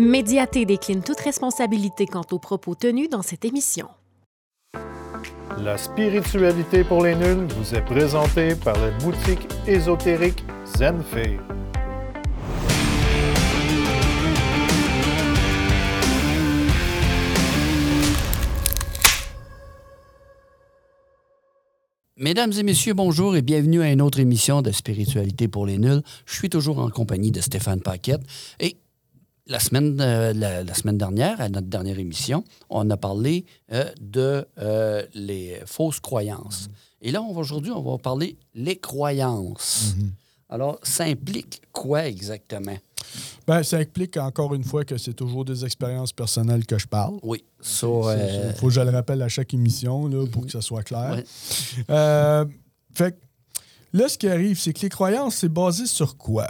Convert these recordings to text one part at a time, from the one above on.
Médiaté décline toute responsabilité quant aux propos tenus dans cette émission. La spiritualité pour les nuls vous est présentée par la boutique ésotérique Zenfei. Mesdames et messieurs, bonjour et bienvenue à une autre émission de Spiritualité pour les nuls. Je suis toujours en compagnie de Stéphane Paquette. Et la semaine, euh, la, la semaine dernière, à notre dernière émission, on a parlé euh, de euh, les fausses croyances. Et là, aujourd'hui, on va parler les croyances. Alors, ça implique quoi exactement? Ben, ça implique encore une fois que c'est toujours des expériences personnelles que je parle. Oui. Il euh, faut que je le rappelle à chaque émission là, pour que ça soit clair. ouais. Fait que là, ce qui arrive, c'est que les croyances, c'est basé sur quoi?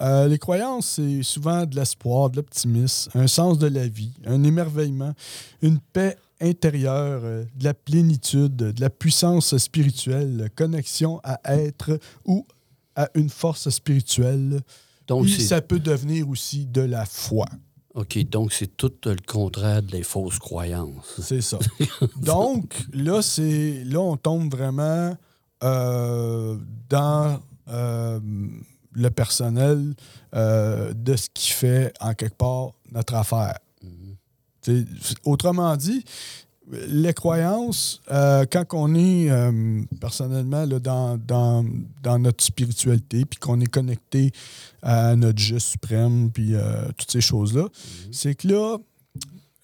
Euh, les croyances, c'est souvent de l'espoir, de l'optimisme, un sens de la vie, un émerveillement, une paix intérieure, euh, de la plénitude, de la puissance spirituelle, connexion à être ou à une force spirituelle. Donc, Puis ça peut devenir aussi de la foi. OK, donc c'est tout le contraire des fausses croyances. C'est ça. Donc, là, c'est là, on tombe vraiment euh, dans le personnel euh, de ce qui fait, en quelque part, notre affaire. T'sais, Autrement dit, les croyances, euh, quand on est euh, personnellement là, dans, dans, dans notre spiritualité, puis qu'on est connecté à notre je suprême, puis euh, toutes ces choses-là, c'est que là,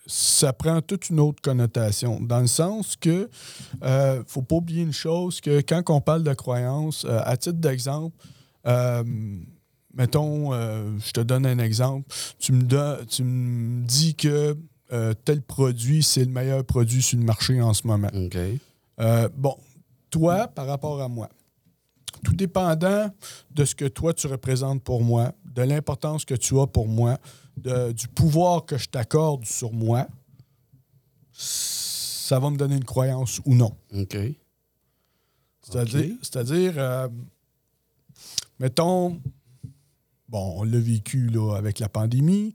ça prend toute une autre connotation, dans le sens que euh, faut pas oublier une chose, que quand on parle de croyance, euh, à titre d'exemple, euh, mettons, euh, je te donne un exemple, tu me, tu me dis que euh, tel produit, c'est le meilleur produit sur le marché en ce moment. OK. Bon, toi, par rapport à moi, tout dépendant de ce que toi tu représentes pour moi, de l'importance que tu as pour moi, de- du pouvoir que je t'accorde sur moi, ça va me donner une croyance ou non. OK. C'est-à-dire. Mettons, bon, on l'a vécu là, avec la pandémie.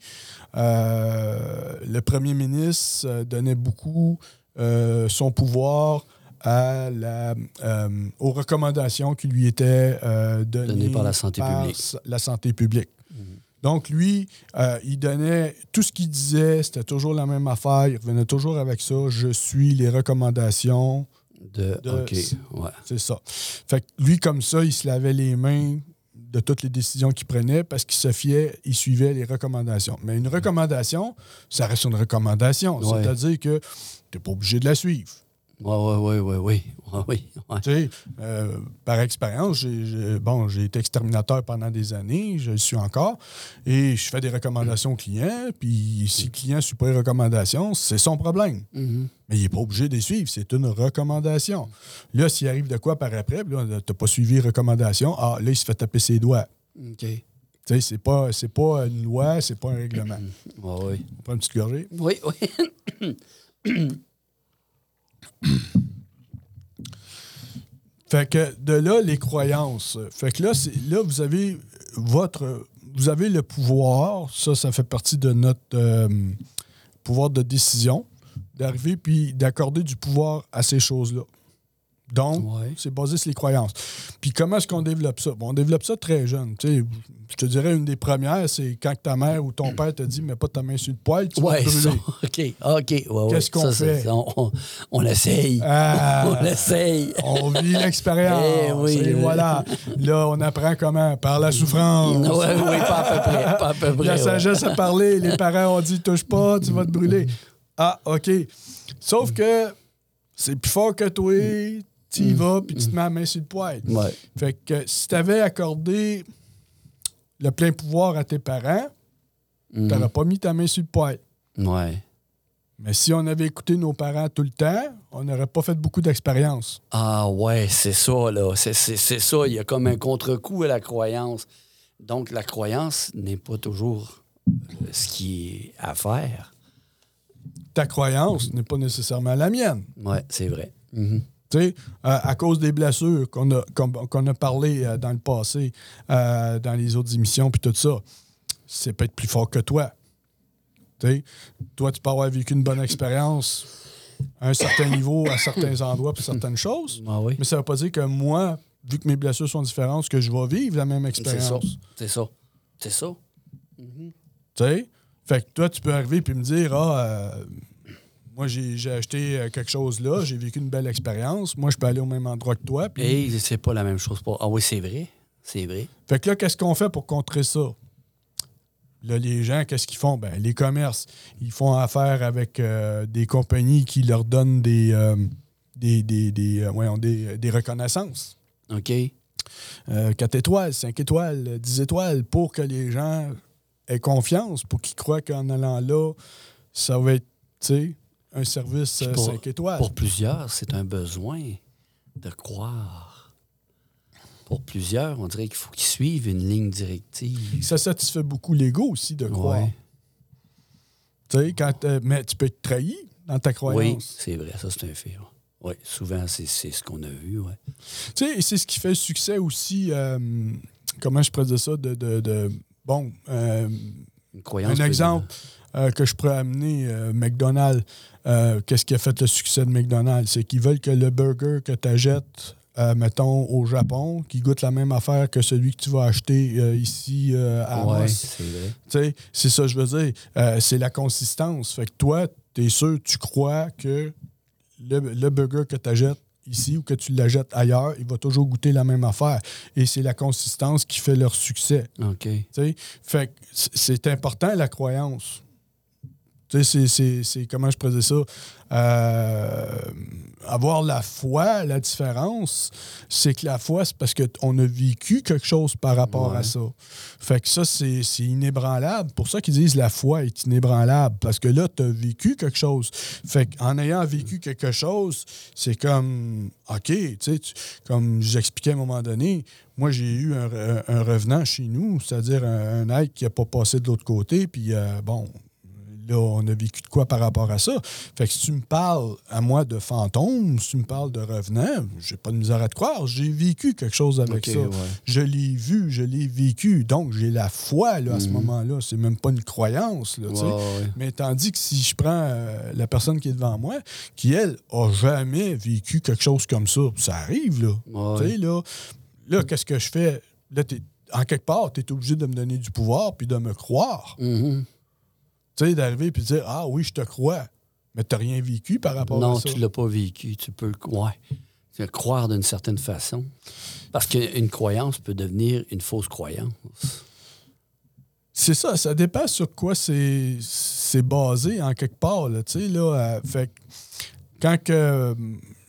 Euh, le premier ministre euh, donnait beaucoup euh, son pouvoir à la, euh, aux recommandations qui lui étaient données par la santé publique. la santé publique. Donc, lui, il donnait tout ce qu'il disait, c'était toujours la même affaire, il revenait toujours avec ça. Je suis les recommandations De... De- OK, ouais. c'est ça. Fait que lui, comme ça, il se lavait les mains de toutes les décisions qu'il prenait parce qu'il se fiait, il suivait les recommandations. Mais une recommandation, ça reste une recommandation. Ouais. C'est-à-dire que tu n'es pas obligé de la suivre. Ouais. Ouais, oui, ouais. Tu sais, euh, par expérience, j'ai, bon, j'ai été exterminateur pendant des années, je le suis encore, et je fais des recommandations aux clients, puis si le client ne suit pas les recommandations, c'est son problème. Mhm. Mais il n'est pas obligé de les suivre. C'est une recommandation. Là, s'il arrive de quoi par après, tu n'as pas suivi les recommandations, ah, là, il se fait taper ses doigts. OK. Tu sais, c'est pas, c'est pas une loi, c'est pas un règlement. Ouais. On prend une petite gorgée. Oui, oui. Fait que de là, les croyances. Fait que là, là vous avez votre. Vous avez le pouvoir, ça, ça fait partie de notre euh, pouvoir de décision, d'arriver puis d'accorder du pouvoir à ces choses-là. Donc, Ouais. c'est basé sur les croyances. Puis comment est-ce qu'on développe ça? Bon, on développe ça très jeune. Tu sais, je te dirais, une des premières, c'est quand ta mère ou ton père te dit, mets pas ta main sur le poêle, tu vas Ouais, ça. brûler. OK, OK. Ouais, ouais. Qu'est-ce qu'on fait? On, on, on essaye. Ah! On essaye. On vit l'expérience. Eh oui. Et voilà. Là, on apprend comment? Par la souffrance. Oui, oui, pas à peu près. Pas à peu près. La sagesse a parlé. Les parents ont dit touche pas, tu vas te brûler. Ah, OK. Sauf que c'est plus fort que toi. Tu y vas, puis tu te mets la main sur le poêle. Ouais. Fait que si tu avais accordé le plein pouvoir à tes parents, Mhm. tu n'aurais pas mis ta main sur le poêle. Ouais. Mais si on avait écouté nos parents tout le temps, on n'aurait pas fait beaucoup d'expérience. Ah ouais, c'est ça, là. C'est, c'est- c'est ça. Il y a comme un contre-coup à la croyance. Donc, la croyance n'est pas toujours euh, ce qui est à faire. Ta croyance n'est pas nécessairement la mienne. Ouais, c'est vrai. Mhm. Sais, euh, à cause des blessures qu'on a, qu'on, a parlé euh, dans le passé, euh, dans les autres émissions, puis tout ça, c'est peut-être plus fort que toi. Tu sais, toi, tu peux avoir vécu une bonne expérience à un certain niveau, à certains endroits, puis certaines choses. Ah oui. Mais ça veut pas dire que moi, vu que mes blessures sont différentes, que je vais vivre la même C'est ça. expérience. C'est ça. C'est ça. Tu sais? Fait que toi, tu peux arriver puis me dire Ah, euh, moi, j'ai acheté euh, quelque chose là, j'ai vécu une belle expérience. Moi, je peux aller au même endroit que toi. puis- Et c'est pas la même chose. Pour... Ah oui, c'est vrai. C'est vrai. Fait que là, qu'est-ce qu'on fait pour contrer ça? Là, les gens, qu'est-ce qu'ils font? Ben, les commerces, ils font affaire avec euh, des compagnies qui leur donnent des, euh, des, des, des, euh, voyons, des- des reconnaissances. OK. Euh, 4 étoiles, 5 étoiles, euh, 10 étoiles, pour que les gens aient confiance, pour qu'ils croient qu'en allant là, ça va être, tu sais, un service euh, pour- 5 étoiles. Pour plusieurs, c'est un besoin de croire. Pour plusieurs, on dirait qu'il faut qu'ils suivent une ligne directive. Ça satisfait beaucoup l'ego aussi de croire. Ouais. Tu sais, quand, euh, mais tu peux être trahi dans ta Oui, croyance. c'est vrai, ça c'est un fait. Oui, souvent c'est ce qu'on a vu. Ouais. Tu sais, et c'est ce qui fait le succès aussi, euh, comment je pourrais dire ça, de, de- de- bon, euh, Une croyance. un exemple euh, que je pourrais amener, euh, McDonald's, euh, qu'est-ce qui a fait le succès de McDonald's? C'est qu'ils veulent que le burger que tu achètes, mettons, au Japon, qui goûte la même affaire que celui que tu vas acheter ici à Ouais, c'est c'est ça que je veux dire. C'est la consistance. Fait que toi, tu es sûr, tu crois que le, le burger que tu achètes ici ou que tu l'achètes ailleurs, il va toujours goûter la même affaire. Et c'est la consistance qui fait leur succès. OK. tu sais. Fait c'est important, la croyance. Tu sais, c'est- comment je dire ça, euh, avoir la foi, la différence, c'est que la foi, c'est parce qu'on a vécu quelque chose par rapport Ouais. à ça. Fait que ça, c'est, inébranlable. Pour ça qu'ils disent la foi est inébranlable, parce que là, tu as vécu quelque chose. Fait qu'en ayant vécu quelque chose, c'est comme, OK, tu sais, comme j'expliquais à un moment donné, moi, j'ai eu un revenant chez nous, c'est-à-dire un, un être qui n'a pas passé de l'autre côté, puis euh, bon, là, on a vécu de quoi par rapport à ça? Fait que si tu me parles à moi de fantômes, si tu me parles de revenants, j'ai pas de misère à te croire. J'ai vécu quelque chose avec ça. ouais. Je l'ai vu, je l'ai vécu. Donc, j'ai la foi là, à ce Mhm. moment-là. C'est même pas une croyance. Là. Ouais. Mais tandis que si je prends euh, la personne qui est devant moi, qui, elle, a jamais vécu quelque chose comme ça, ça arrive, là. Ouais. Là, là qu'est-ce que je fais? Là, en quelque part, tu es obligé de me donner du pouvoir puis de me croire. Mhm. Tu sais, d'arriver puis de dire Ah oui, je te crois. Mais tu rien vécu par rapport Non, à ça. tu l'as pas vécu. Tu peux ouais. Tu peux croire d'une certaine façon. Parce qu'une croyance peut devenir une fausse croyance. C'est ça, ça dépend sur quoi c'est c'est basé en quelque part. Là, tu sais, là, euh, fait que quand que, euh,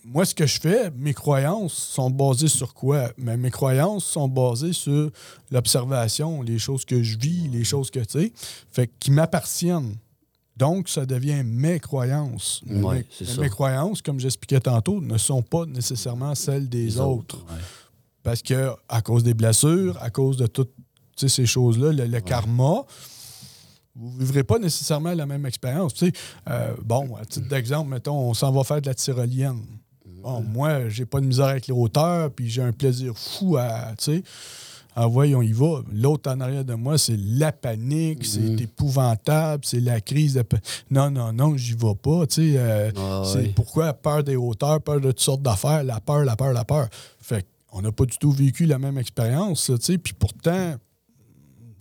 moi, ce que je fais, mes croyances sont basées sur quoi? Mais mes croyances sont basées sur l'observation, les choses que je vis, les choses que, tu sais, fait qui m'appartiennent. Donc, ça devient mes croyances. Ouais, mes, ça. croyances, comme j'expliquais tantôt, ne sont pas nécessairement celles des autres. ouais. Parce que à cause des blessures, à cause de toutes ces choses-là, le, le karma, vous ne vivrez pas nécessairement la même expérience. Tu sais, euh, bon, à titre d'exemple, mettons, on s'en va faire de la tyrolienne. Bon, moi, j'ai pas de misère avec les hauteurs, puis j'ai un plaisir fou à, tu sais, ah voyons, y va. L'autre en arrière de moi, c'est la panique, c'est épouvantable, c'est la crise de... Non, non, non, j'y vais pas, tu sais. euh, Ah, c'est ouais. pourquoi peur des hauteurs, peur de toutes sortes d'affaires, la peur, la peur, la peur. Fait qu'on n'a pas du tout vécu la même expérience, tu sais. Puis pourtant,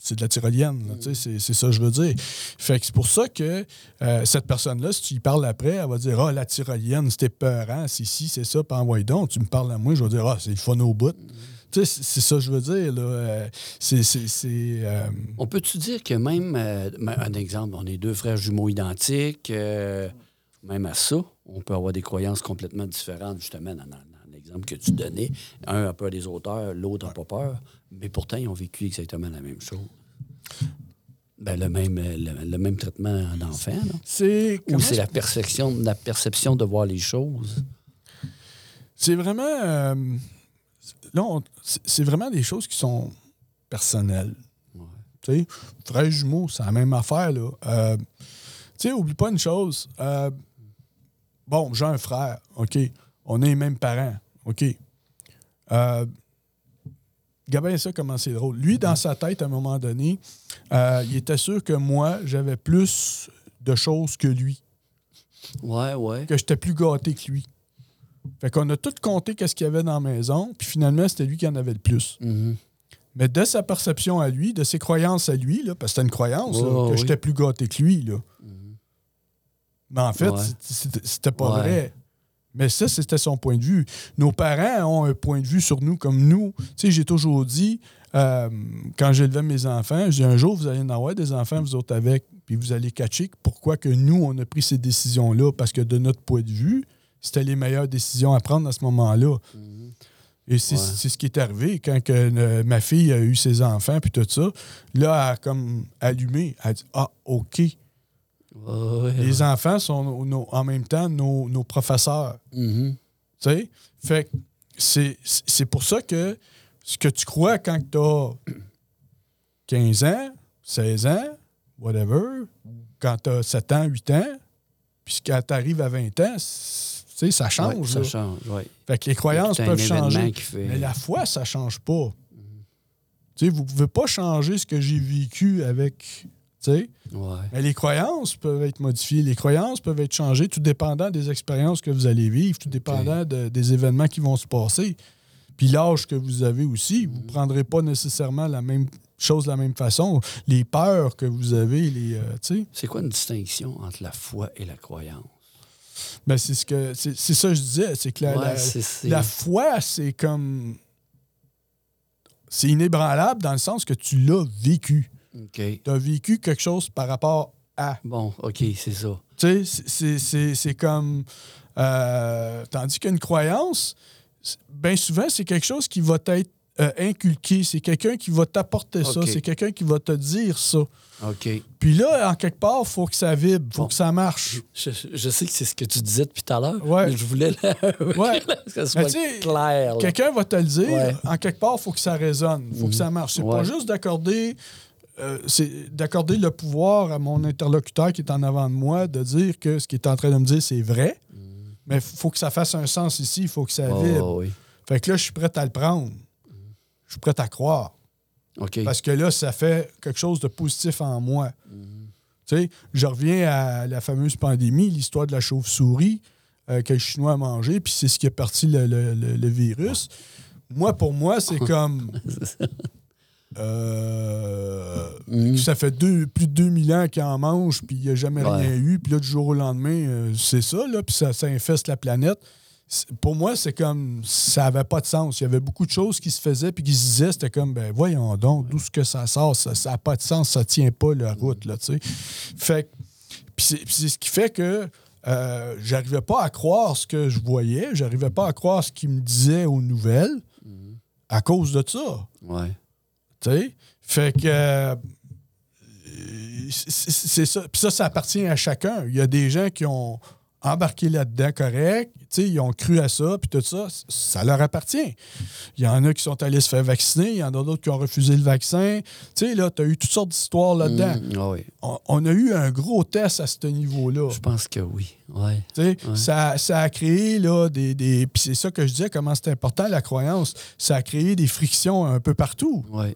c'est de la tyrolienne, là, tu sais, c'est- ça que je veux dire. Fait que c'est pour ça que euh, cette personne-là, si tu y parles après, elle va dire Ah, la tyrolienne, c'était peurant, c'est ci, c'est ça, puis envoie donc. Tu me parles à moi, je vais dire Ah, c'est le fun au bout. Tu sais, c'est- ça que je veux dire, là. Euh, c'est. c'est- c'est, euh, On peut-tu dire que même, euh, un exemple, on est deux frères jumeaux identiques, même à ça, on peut avoir des croyances complètement différentes, justement, dans, dans- dans l'exemple que tu donnais. Un a peur des auteurs, l'autre n'a pas peur, mais pourtant, ils ont vécu exactement la même chose. Ben, le, même, euh, le, le même traitement là. c'est. Ou c'est la perception, la perception de voir les choses. C'est vraiment. euh, là, c'est vraiment des choses qui sont personnelles. Tu sais, frères jumeaux, c'est la même affaire, là. Euh, tu sais, oublie pas une chose. euh, bon, j'ai un frère, OK. On est les mêmes parents, OK. Regarde bien ça, comment c'est drôle. Lui, dans sa tête, à un moment donné, euh, il était sûr que moi, j'avais plus de choses que lui, Ouais, ouais. que j'étais plus gâté que lui. Fait qu'on a tout compté qu'est-ce qu'il y avait dans la maison, puis finalement, c'était lui qui en avait le plus. Mhm. Mais de sa perception à lui, de ses croyances à lui, là, parce que c'était une croyance, là, que oui. j'étais plus gâté que lui. Là. Mais en fait, Ouais. c'était c'était pas Ouais. vrai. Mais ça, c'était son point de vue. Nos parents ont un point de vue sur nous comme nous. Tu sais, j'ai toujours dit, euh, quand j'élevais mes enfants, j'ai un jour, vous allez en avoir des enfants, vous autres avec, puis vous allez catcher pourquoi que nous, on a pris ces décisions-là, parce que de notre point de vue, c'était les meilleures décisions à prendre à ce moment-là. Et c'est Ouais. c'est ce qui est arrivé quand que, euh, ma fille a eu ses enfants, puis tout ça. Là, elle a comme allumé. Elle a dit Ah, OK. Ouais, ouais. Les enfants sont nos- nos- en même temps nos, nos professeurs. Tu sais? Fait que c'est pour ça que ce que tu crois quand tu as 15 ans, 16 ans, whatever, quand tu as 7 ans, 8 ans, puis quand tu arrives à 20 ans, c'est- tu sais, ça change. Ouais, ça là. change, oui. Fait que les croyances peuvent changer. fait- Mais la foi, ça change pas. Tu sais, vous pouvez pas changer ce que j'ai vécu avec. Ouais. Mais les croyances peuvent être modifiées. Les croyances peuvent être changées, tout dépendant des expériences que vous allez vivre, tout dépendant de- des événements qui vont se passer. Puis l'âge que vous avez aussi, vous ne prendrez pas nécessairement la même chose de la même façon. Les peurs que vous avez, les. euh. C'est quoi une distinction entre la foi et la croyance? Ben, c'est ce que. C'est ça que je disais. C'est que la, Ouais, la foi, c'est comme. C'est inébranlable dans le sens que tu l'as vécu. OK. Tu as vécu quelque chose par rapport à? Bon, OK, c'est ça. Tu sais, c'est- comme. euh, tandis qu'une croyance, bien souvent, c'est quelque chose qui va t'être euh, inculqué. C'est quelqu'un qui va t'apporter ça. C'est quelqu'un qui va te dire ça. OK. Puis là, en quelque part, il faut que ça vibre, il faut Bon. que ça marche. Je, je sais que c'est ce que tu disais depuis tout à l'heure. Ouais. mais Je voulais la- Ouais. que ça soit clair. Quelqu'un va te le dire. Ouais. Mhm. En quelque part, il faut que ça résonne. Il faut que ça marche. C'est pas juste d'accorder. Euh, c'est d'accorder le pouvoir à mon interlocuteur qui est en avant de moi de dire que ce qu'il est en train de me dire, c'est vrai. Mais il faut que ça fasse un sens ici. Il faut que ça. Oh, vibre. oui. Fait que là, je suis prêt à le prendre. Je suis prêt à croire. Parce que là, ça fait quelque chose de positif en moi. Mhm. Tu sais, je reviens à la fameuse pandémie, l'histoire de la chauve-souris euh, que le Chinois a mangé, puis c'est ce qui a parti le, le- le- le virus. Moi, pour moi, c'est comme. Euh, Mhm. Ça fait deux, plus de 2000 ans qu'il en mange, puis il n'y a jamais Ouais. rien eu. Puis là, du jour au lendemain, euh, c'est ça, là, puis ça, ça infeste la planète. Pour moi, c'est comme. Ça n'avait pas de sens. Il y avait beaucoup de choses qui se faisaient, puis qui se disaient, c'était comme, ben voyons donc, d'où ce que ça sort, ça n'a pas de sens, ça tient pas la route, là, tu sais. Fait puis c'est puis c'est ce qui fait que euh, j'arrivais pas à croire ce que je voyais, j'arrivais pas à croire ce qu'ils me disaient aux nouvelles à cause de ça. Ouais. Tu sais? Fait que. euh, c'est ça. Puis ça, ça appartient à chacun. Il y a des gens qui ont embarqué là-dedans correct, ils ont cru à ça, puis tout ça, ça leur appartient. Il y en a qui sont allés se faire vacciner, il y en a d'autres qui ont refusé le vaccin. Tu sais, là, tu as eu toutes sortes d'histoires là-dedans. Mhm. Ah oui. On, on a eu un gros test à ce niveau-là. Je pense que oui. Ouais. ça, ça a créé là, des. des puis c'est ça que je disais, comment c'est important la croyance. Ça a créé des frictions un peu partout. Ouais.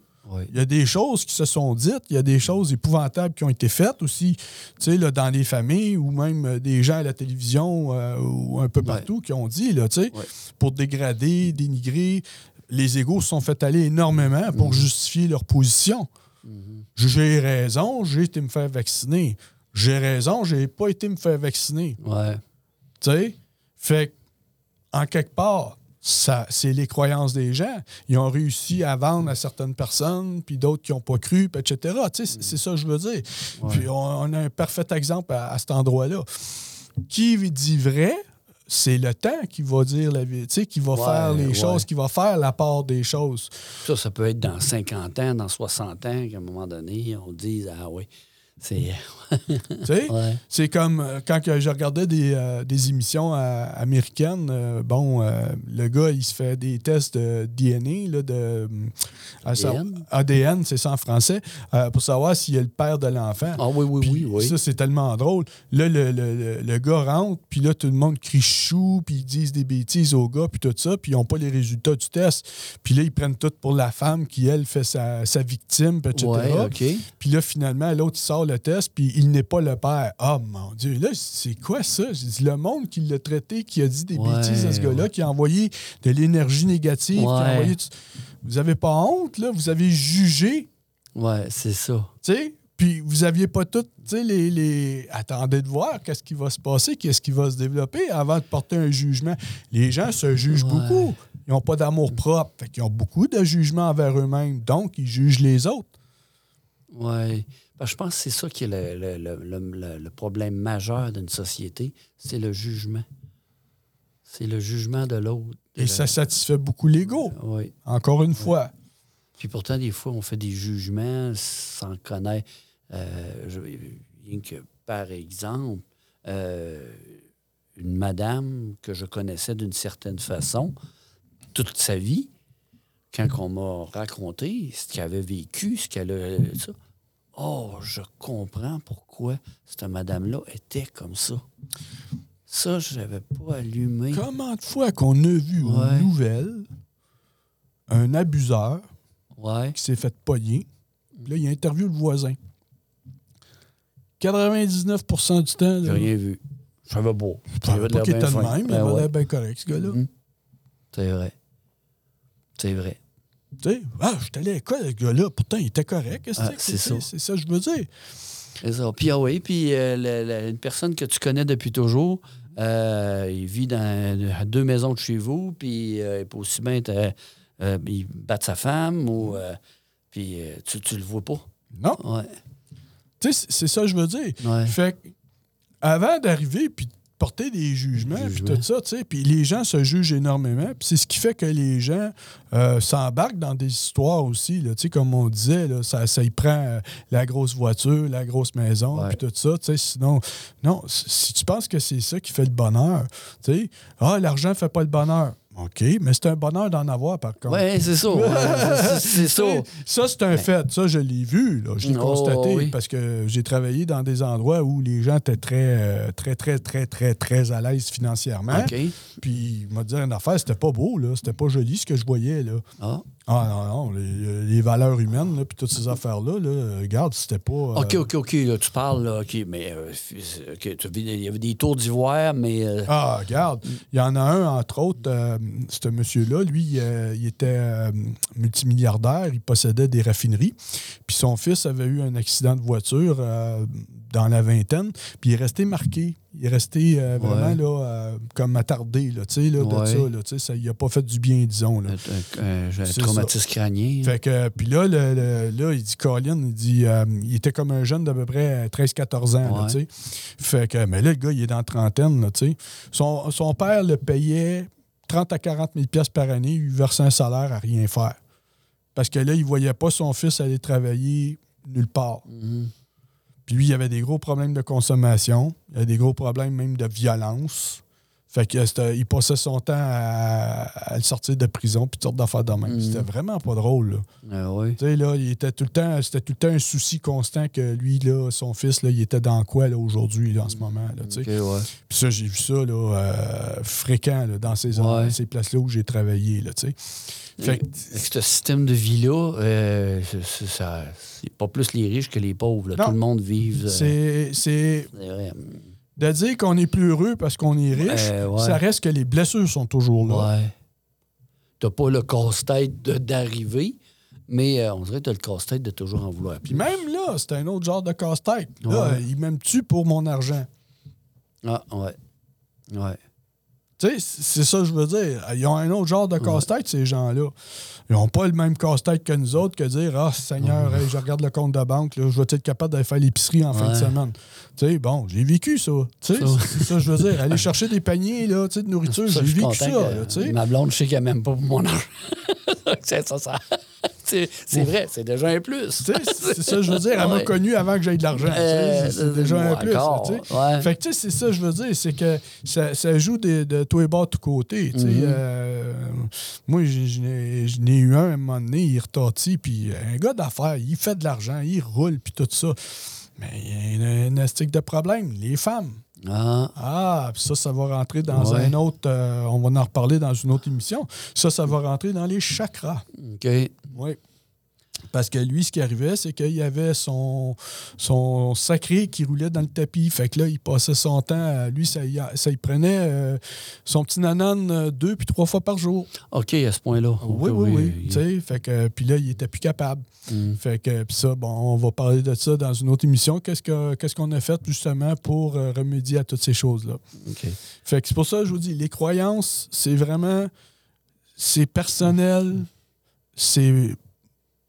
Il y a des choses qui se sont dites, il y a des choses épouvantables qui ont été faites aussi, tu sais, là, dans les familles ou même euh, des gens à la télévision euh, ou un peu partout qui ont dit, là, tu sais, pour dégrader, dénigrer. Les égaux se sont fait aller énormément Mhm. pour justifier leur position. J'ai raison, j'ai été me faire vacciner. J'ai raison, j'ai pas été me faire vacciner. Ouais. Tu sais? Fait que, en quelque part, ça, c'est les croyances des gens. Ils ont réussi à vendre à certaines personnes, puis d'autres qui n'ont pas cru, puis etc. Tu sais, c'est- ça que je veux dire. Puis on, on a un parfait exemple à, à cet endroit-là. Qui dit vrai, c'est le temps qui va dire la sais, qui va Ouais, faire les ouais. choses, qui va faire la part des choses. Ça, ça peut être dans 50 ans, dans 60 ans, qu'à un moment donné, on dise Ah oui, c'est. Ouais. C'est comme euh, quand je regardais des, euh, des émissions euh, américaines, euh, bon, euh, le gars, il se fait des tests de DNA, là, de ADN? ADN, c'est ça en français, pour savoir s'il est le père de l'enfant. Ah oui, oui, oui, oui. Ça, c'est tellement drôle. Là, le, le- le- le gars rentre, puis là, tout le monde crie chou, puis ils disent des bêtises au gars, puis tout ça, puis ils n'ont pas les résultats du test. Puis là, ils prennent tout pour la femme qui, elle, fait sa, sa victime, etc. Ouais. Puis là, finalement, l'autre, il sort le test, puis il n'est pas le père. Ah, mon Dieu, là, c'est quoi ça? J'ai dit, le monde qui l'a traité, qui a dit des Ouais, bêtises à ce gars-là, ouais. qui a envoyé de l'énergie négative, qui a envoyé... Vous avez pas honte, là? Vous avez jugé, Ouais, c'est ça. tu sais? Puis vous aviez pas tout, tu sais, les, les... Attendez de voir qu'est-ce qui va se passer, qu'est-ce qui va se développer avant de porter un jugement. Les gens se jugent beaucoup. Ils n'ont pas d'amour propre. Fait qu'ils ont beaucoup de jugement envers eux-mêmes. Donc, ils jugent les autres. Oui. je pense que c'est ça qui est le, le- problème majeur d'une société, c'est le jugement. C'est le jugement de l'autre. Et ça satisfait beaucoup l'ego. Oui. Encore une fois. Puis pourtant, des fois, on fait des jugements sans connaître. Euh, je- rien que, par exemple, euh, une madame que je connaissais d'une certaine façon toute sa vie, quand on m'a raconté ce qu'elle avait vécu, ce qu'elle a. Ça, oh, je comprends pourquoi cette madame-là était comme ça. Ça, je n'avais pas allumé. Comment de fois qu'on a vu aux Ouais. nouvelles un abuseur Ouais. qui s'est fait pogner. Là, il interviewe le voisin. 99% du temps, J'ai rien vu. Je savais pas. je savais pas qu'il était de même, mais il Ben avait l'air bien correct, ce gars-là. Mhm. C'est vrai. C'est vrai. Tu sais, ah, je suis allé à l'école, ce gars-là. Pourtant, il était correct. Ah, c'est ça. C'est ça que je veux dire. C'est ça. Puis, ah oui, puis euh, le- le- une personne que tu connais depuis toujours, euh, il vit dans à deux maisons de chez vous, puis euh, il peut aussi bien être, euh, euh, il bat sa femme, ou euh, puis euh, tu, tu le vois pas. Non, Ouais. tu sais, c'est- ça que je veux dire. Ouais. Fait que, avant d'arriver puis porter des jugements, puis tout ça, tu sais, puis les gens se jugent énormément, puis c'est ce qui fait que les gens euh, s'embarquent dans des histoires aussi, là, tu sais, comme on disait, là, ça, ça y prend euh, la grosse voiture, la grosse maison, puis tout ça, tu sais, sinon, non, si si tu penses que c'est ça qui fait le bonheur, tu sais, ah, l'argent fait pas le bonheur. OK, mais c'est un bonheur d'en avoir, par contre. Ouais, c'est ça. Ouais, c'est- ça. Ça, c'est un fait. Ça, je l'ai vu. là. Je l'ai Oh, constaté oui. parce que j'ai travaillé dans des endroits où les gens étaient très, euh, très, très, très, très, très à l'aise financièrement. OK. Puis, il m'a dit une affaire, c'était pas beau, là. C'était pas joli ce que je voyais, là. Ah. Ah non, non, les, les valeurs humaines, là, puis toutes ces affaires-là, là, regarde, c'était pas... euh, OK, OK, OK. Là, tu parles, là, OK, mais euh, tu il y avait des tours d'ivoire, mais. euh, Ah, regarde, il y en a un, entre autres, euh, ce monsieur-là, lui, euh, il était euh, multimilliardaire, il possédait des raffineries, puis son fils avait eu un accident de voiture euh, dans la vingtaine, puis il est resté marqué. Il est resté euh, vraiment Ouais. là, euh, comme attardé, là, là, de ça, ça il a pas fait du bien, disons. Là. un, un- un C'est traumatisme crânien. Fait que, puis là, le- le- là, il dit, Colin, il dit, euh, il était comme un jeune d'à peu près 13-14 ans, Ouais. Fait que, mais là, le gars, il est dans la trentaine. Son, son père le payait 30 à 40 000 piastres par année, il lui versait un salaire à rien faire. Parce que là, il voyait pas son fils aller travailler nulle part. Mhm. Puis lui, il avait des gros problèmes de consommation, il avait des gros problèmes même de violence. Fait que c'était- il passait son temps à, le sortir de prison, puis toutes d'affaires de même. Mhm. C'était vraiment pas drôle, là. Ah oui. Tu sais, là, il était tout le temps, c'était tout le temps un souci constant que lui, là, son fils, là, il était dans quoi, là, aujourd'hui, là, en ce moment, là, tu sais. OK, ouais. Puis ça, j'ai vu ça, là, euh, fréquent, là, dans ces, Ouais. ces places-là où j'ai travaillé, là, tu sais. Fait que- Avec ce système de vie-là, euh, c'est- c'est ça- c'est pas plus les riches que les pauvres. Tout le monde vive. euh, c'est, c'est c'est vrai. De dire qu'on est plus heureux parce qu'on est riche, Euh, ouais. ça reste que les blessures sont toujours là. Ouais. T'as pas le casse-tête d'arriver, mais euh, on dirait que t'as le casse-tête de toujours en vouloir. Puis même là, c'est un autre genre de casse-tête. Là, Ouais. il m'aime-tu pour mon argent? Ah, ouais. Ouais. Tu sais, c'est ça que je veux dire. Ils ont un autre genre de casse-tête, ces gens-là. Ils n'ont pas le même casse-tête que nous autres que dire Ah, Seigneur, hey, je regarde le compte de banque, là, je vais être capable d'aller faire l'épicerie en fin de semaine. Tu sais, bon, j'ai vécu ça. Tu sais, c'est ça que je veux dire. Aller chercher des paniers là, de nourriture, j'ai vécu ça. là. Ma blonde, je sais qu'elle m'aime pas pour mon argent. c'est ça, ça. C'est vrai, c'est déjà un plus. C'est ça que je veux dire. Elle m'a Ouais. connu avant que j'aie de l'argent. Euh, c'est déjà un plus. ouais. Fait que, tu sais, c'est ça que je veux dire. C'est que ça, ça joue de, de tous les bords, de tous côtés. Mhm. Euh, moi, je n'ai eu un à un moment donné, il est retorti, puis un gars d'affaires, il fait de l'argent, il roule, puis tout ça. Mais il y a un astique de problème, les femmes. Ah, Ah, puis ça, ça va rentrer dans Ouais. un autre. euh, on va en reparler dans une autre émission. Ça, ça va rentrer dans les chakras. OK. Oui. Parce que lui, ce qui arrivait, c'est qu'il y avait son, son sacré qui roulait dans le tapis. Fait que là, il passait son temps. à- Lui, ça, y- ça y prenait euh, son petit nanan euh, deux puis trois fois par jour. OK, à ce point-là. Oui, oui, oui. Tu sais, fait que, puis là, il était plus capable. Mm. Fait que, puis ça, bon, on va parler de ça dans une autre émission. Qu'est-ce que- qu'est-ce qu'on a fait justement pour euh, remédier à toutes ces choses-là? OK. Fait que c'est pour ça que je vous dis, les croyances, c'est vraiment. C'est personnel, c'est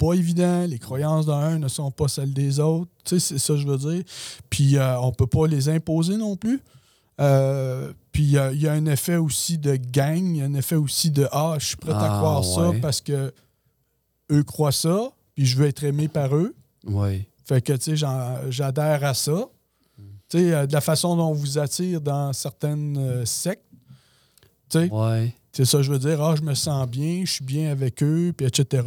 pas évident. Les croyances d'un ne sont pas celles des autres. Tu sais, c'est ça que je veux dire. Puis euh, on peut pas les imposer non plus. Euh, puis il y a- il y, a un effet aussi de gang, il y a un effet aussi de Ah, je suis prêt à Ah, croire ça ouais. parce que eux croient ça, puis je veux être aimé par eux. Fait que, tu sais, j'en- j'adhère à ça. Tu sais, euh, de la façon dont on vous attire dans certaines euh, sectes. Tu sais, Oui. C'est ça, je veux dire, ah, je me sens bien, je suis bien avec eux, puis etc.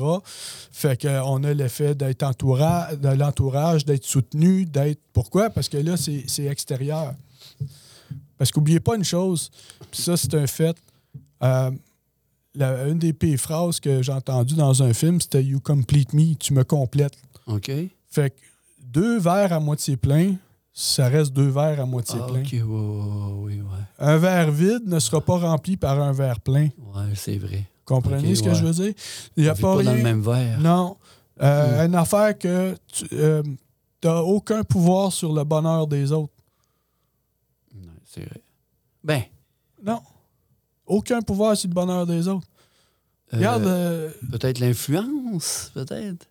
Fait qu'on a l'effet d'être entouré, de l'entourage, d'être soutenu, d'être. Pourquoi? Parce que là, c'est c'est extérieur. Parce qu'oubliez pas une chose, puis ça, c'est un fait. euh, la- une des pires phrases que j'ai entendues dans un film, c'était You complete me, tu me complètes. OK. Fait que deux verres à moitié plein, ça reste deux verres à moitié Ah, plein. Oui, oui, oui. ouais. Un verre vide ne sera pas rempli par un verre plein. Ouais, c'est vrai. Comprenez ce que je veux dire? Il n'y a pas, pas dans rien. le même verre. Non. Euh, Mm. Une affaire que tu n'as aucun pouvoir sur le bonheur des autres. Non, c'est vrai. Ben, Non. Aucun pouvoir sur le bonheur des autres. euh, Regarde, euh, peut-être l'influence, peut-être?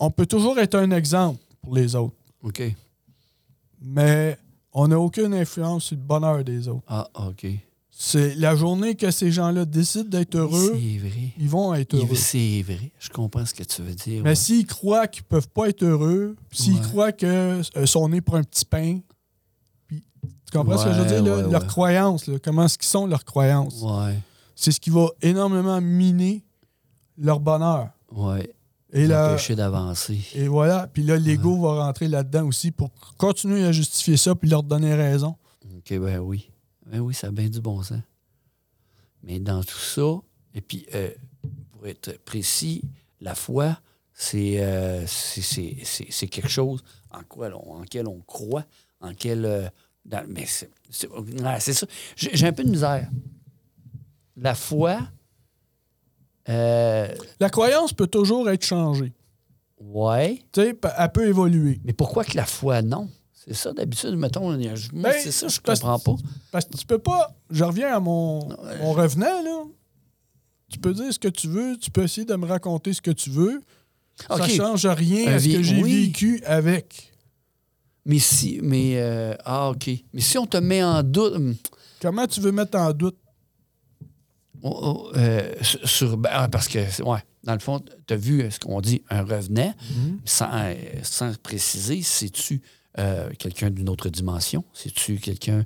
on peut toujours être un exemple pour les autres, OK. mais on n'a aucune influence sur le bonheur des autres. Ah, OK. C'est la journée que ces gens-là décident d'être heureux, C'est vrai. ils vont être heureux. C'est vrai. Je comprends ce que tu veux dire. Mais ouais. s'ils croient qu'ils peuvent pas être heureux, s'ils Ouais. croient que euh, sont nés pour un petit pain, puis, tu comprends ce que je veux dire? là? Leurs croyances, là, comment est-ce qu'ils sont leurs croyances? Ouais, C'est ce qui va énormément miner leur bonheur. ouais. Et, là, Empêcher d'avancer. et voilà. Puis là, l'ego va rentrer là-dedans aussi pour continuer à justifier ça puis leur donner raison. OK, ben oui. Ben oui, ça a bien du bon sens. Mais dans tout ça, et puis, euh, pour être précis, la foi, c'est euh, quelque chose en, quoi l'on- en quel on croit, en quel... euh, dans- mais c'est ça. J'ai un peu de misère. La foi, euh, La croyance peut toujours être changée. ouais, Tu sais, elle peut évoluer. mais pourquoi que la foi, non? C'est ça, d'habitude, mettons, moi, Ben, c'est ça, je comprends pas. Parce que tu peux pas. Je reviens à mon, mon revenant, là. Tu peux dire ce que tu veux, tu peux essayer de me raconter ce que tu veux. Ça OK. change rien à ce que j'ai oui. vécu avec. Mais si, mais, euh, ah, OK. Mais si on te met en doute, hum, Comment tu veux mettre en doute? Oh, oh, euh, sur, ben, ah, parce que, ouais, dans le fond, tu as vu euh, ce qu'on dit, un revenant, sans, euh, sans préciser, c'est-tu euh, quelqu'un d'une autre dimension? C'est-tu quelqu'un?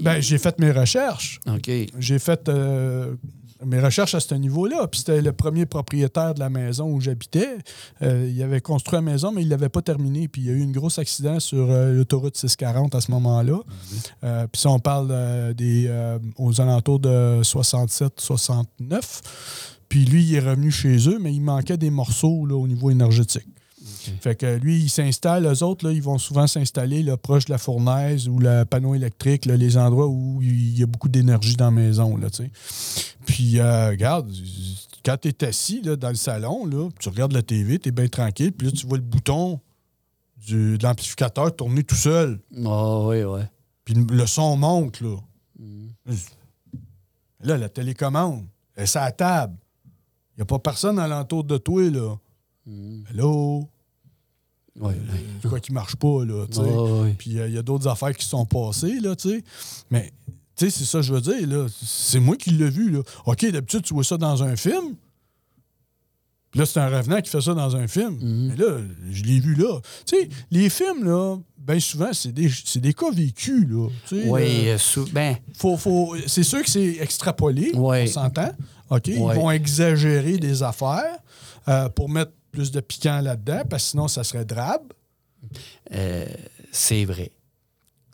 Ben, j'ai fait mes recherches. OK. J'ai fait euh, mes recherches à ce niveau-là. Puis c'était le premier propriétaire de la maison où j'habitais. Euh, il avait construit la maison, mais il ne l'avait pas terminée. Puis il y a eu un gros accident sur euh, l'autoroute 640 à ce moment-là. Euh, puis ça, on parle des, aux alentours de 67-69. Puis lui, il est revenu chez eux, mais il manquait des morceaux là, au niveau énergétique. Fait que lui, il s'installe, eux autres, là, ils vont souvent s'installer proche de la fournaise ou le panneau électrique, là, les endroits où il y a beaucoup d'énergie dans la maison. Là. Puis, euh, regarde, quand tu es assis là, dans le salon, là, tu regardes la TV, tu es bien tranquille, puis là, tu vois le bouton du, de l'amplificateur tourner tout seul. Ah, oui, ouais. Puis le son monte, là. Là, la télécommande, elle est sur la table. Il n'y a pas personne alentour de toi, là. Hello? Ouais, ouais. C'est quoi qui marche pas, là, tu sais. Puis il y a d'autres affaires qui sont passées, là, tu sais. Mais, tu sais, c'est ça que je veux dire, là. C'est moi qui l'ai vu, là. OK, d'habitude, tu vois ça dans un film. Puis là, c'est un revenant qui fait ça dans un film. Mhm. Mais là, je l'ai vu là. Tu sais, les films, là, bien souvent, c'est des, c'est des cas vécus, là. Oui, euh, euh, sou- ben, faut, faut, c'est sûr que c'est extrapolé, on s'entend. OK, ils vont exagérer des affaires euh, pour mettre plus de piquant là-dedans, parce que sinon, ça serait drabe. Euh, c'est vrai.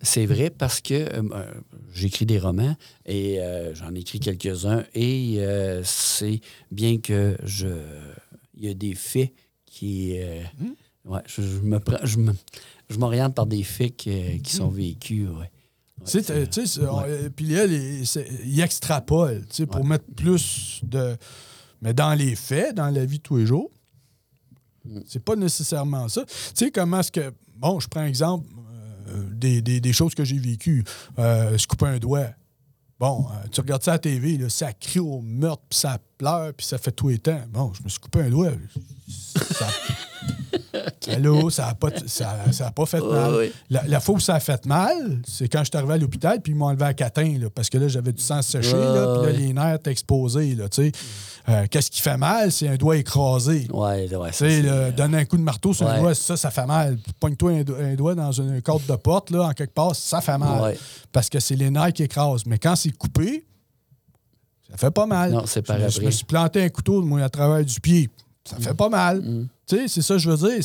C'est vrai parce que euh, euh, j'écris des romans et euh, j'en ai écrit quelques-uns et c'est bien que je. Il il y a des faits qui. Hmm. ouais, je, je me prends- je me- je m'oriente par des faits qui, qui sont vécus. Ouais. Ouais, Tu sais, puis c'est- il extrapole, tu sais, pour mettre plus de. Mais dans les faits, dans la vie de tous les jours. C'est pas nécessairement ça. Tu sais, comment est-ce que. Bon, je prends exemple euh, des, des- des choses que j'ai vécues. Euh, se couper un doigt. Bon, euh, tu regardes ça à la TV, là, ça crie au meurtre, puis ça pleure, puis ça fait tout les temps. Bon, je me suis coupé un doigt. Ça... Allô, ça n'a pas, ça, ça a pas fait mal. La, la fois où ça a fait mal, c'est quand je suis arrivé à l'hôpital, puis ils m'ont enlevé à catin, là, parce que là, j'avais du sang séché, là, puis là, les nerfs étaient exposés. Là. Euh, Qu'est-ce qui fait mal? C'est un doigt écrasé. Ouais, ouais, ça, là, euh, donner un coup de marteau sur un ouais. doigt, ça, ça fait mal. Pogne-toi un, do- un doigt dans une corde de porte, là, en quelque part, ça fait mal. Parce que c'est les nerfs qui écrasent. Mais quand c'est coupé, ça fait pas mal. Non, c'est par je, je me suis planté un couteau, moi, à travers du pied. Ça fait pas mal. Mm. Tu sais, c'est ça que je veux dire.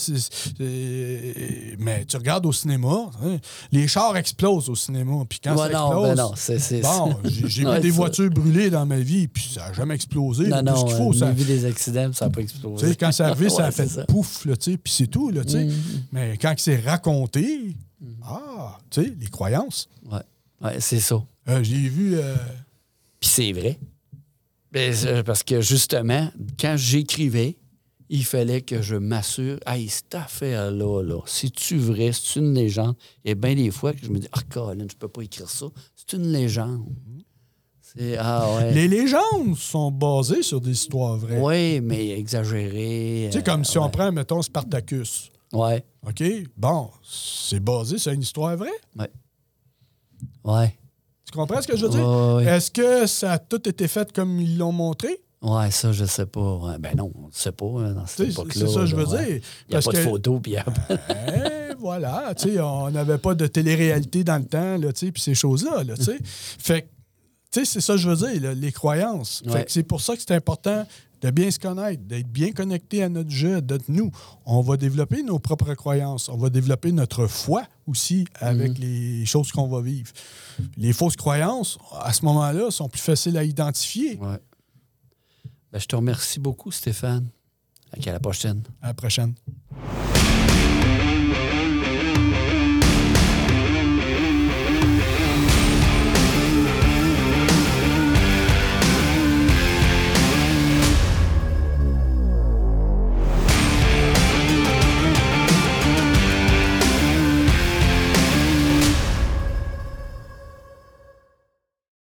Mais tu regardes au cinéma, hein, les chars explosent au cinéma. Puis quand Ouais, ça non, explose, ben non, bon, j'ai vu des ça. voitures brûler dans ma vie, puis ça n'a jamais explosé. Non, non, euh, faut, ça, j'ai vu des accidents, puis ça n'a pas explosé. quand c'est arrivé, ça a fait ça. pouf, là, tu sais, puis c'est tout, là, tu sais. Mhm. Mais quand c'est raconté, Mm. ah, tu sais, les croyances. Ouais, ouais c'est ça. Euh, J'ai vu. euh, Puis c'est vrai. Ben, c'est- parce que justement, quand j'écrivais, il fallait que je m'assure, hey, cette affaire-là, là, c'est-tu vrai, c'est une légende? Il y a bien des fois que je me dis, ah, Colin, je peux pas écrire ça. C'est une légende. Ah ouais. Les légendes sont basées sur des histoires vraies. Oui, mais exagéré. Tu sais, comme euh, si on prend, mettons, Spartacus. Ouais, OK? Bon, c'est basé sur une histoire vraie? ouais. Tu comprends ce que je veux dire? Est-ce que ça a tout été fait comme ils l'ont montré? Ouais, ça, je sais pas. Ouais, ben non, on ne sait pas hein, dans cette époque-là. C'est ça que je veux ouais. dire. Il n'y a pas de photos, puis il y a Eh, voilà, tu sais, on n'avait pas de télé-réalité dans le temps, là, tu sais, puis ces choses-là, là, tu sais. Fait que, tu sais, c'est ça que je veux dire, là, les croyances. Fait que c'est pour ça que c'est important de bien se connaître, d'être bien connecté à notre jeu, d'être nous. On va développer nos propres croyances, on va développer notre foi aussi avec Mhm. les choses qu'on va vivre. Les fausses croyances, à ce moment-là, sont plus faciles à identifier. Ouais. Ben, je te remercie beaucoup, Stéphane. À la prochaine. À la prochaine.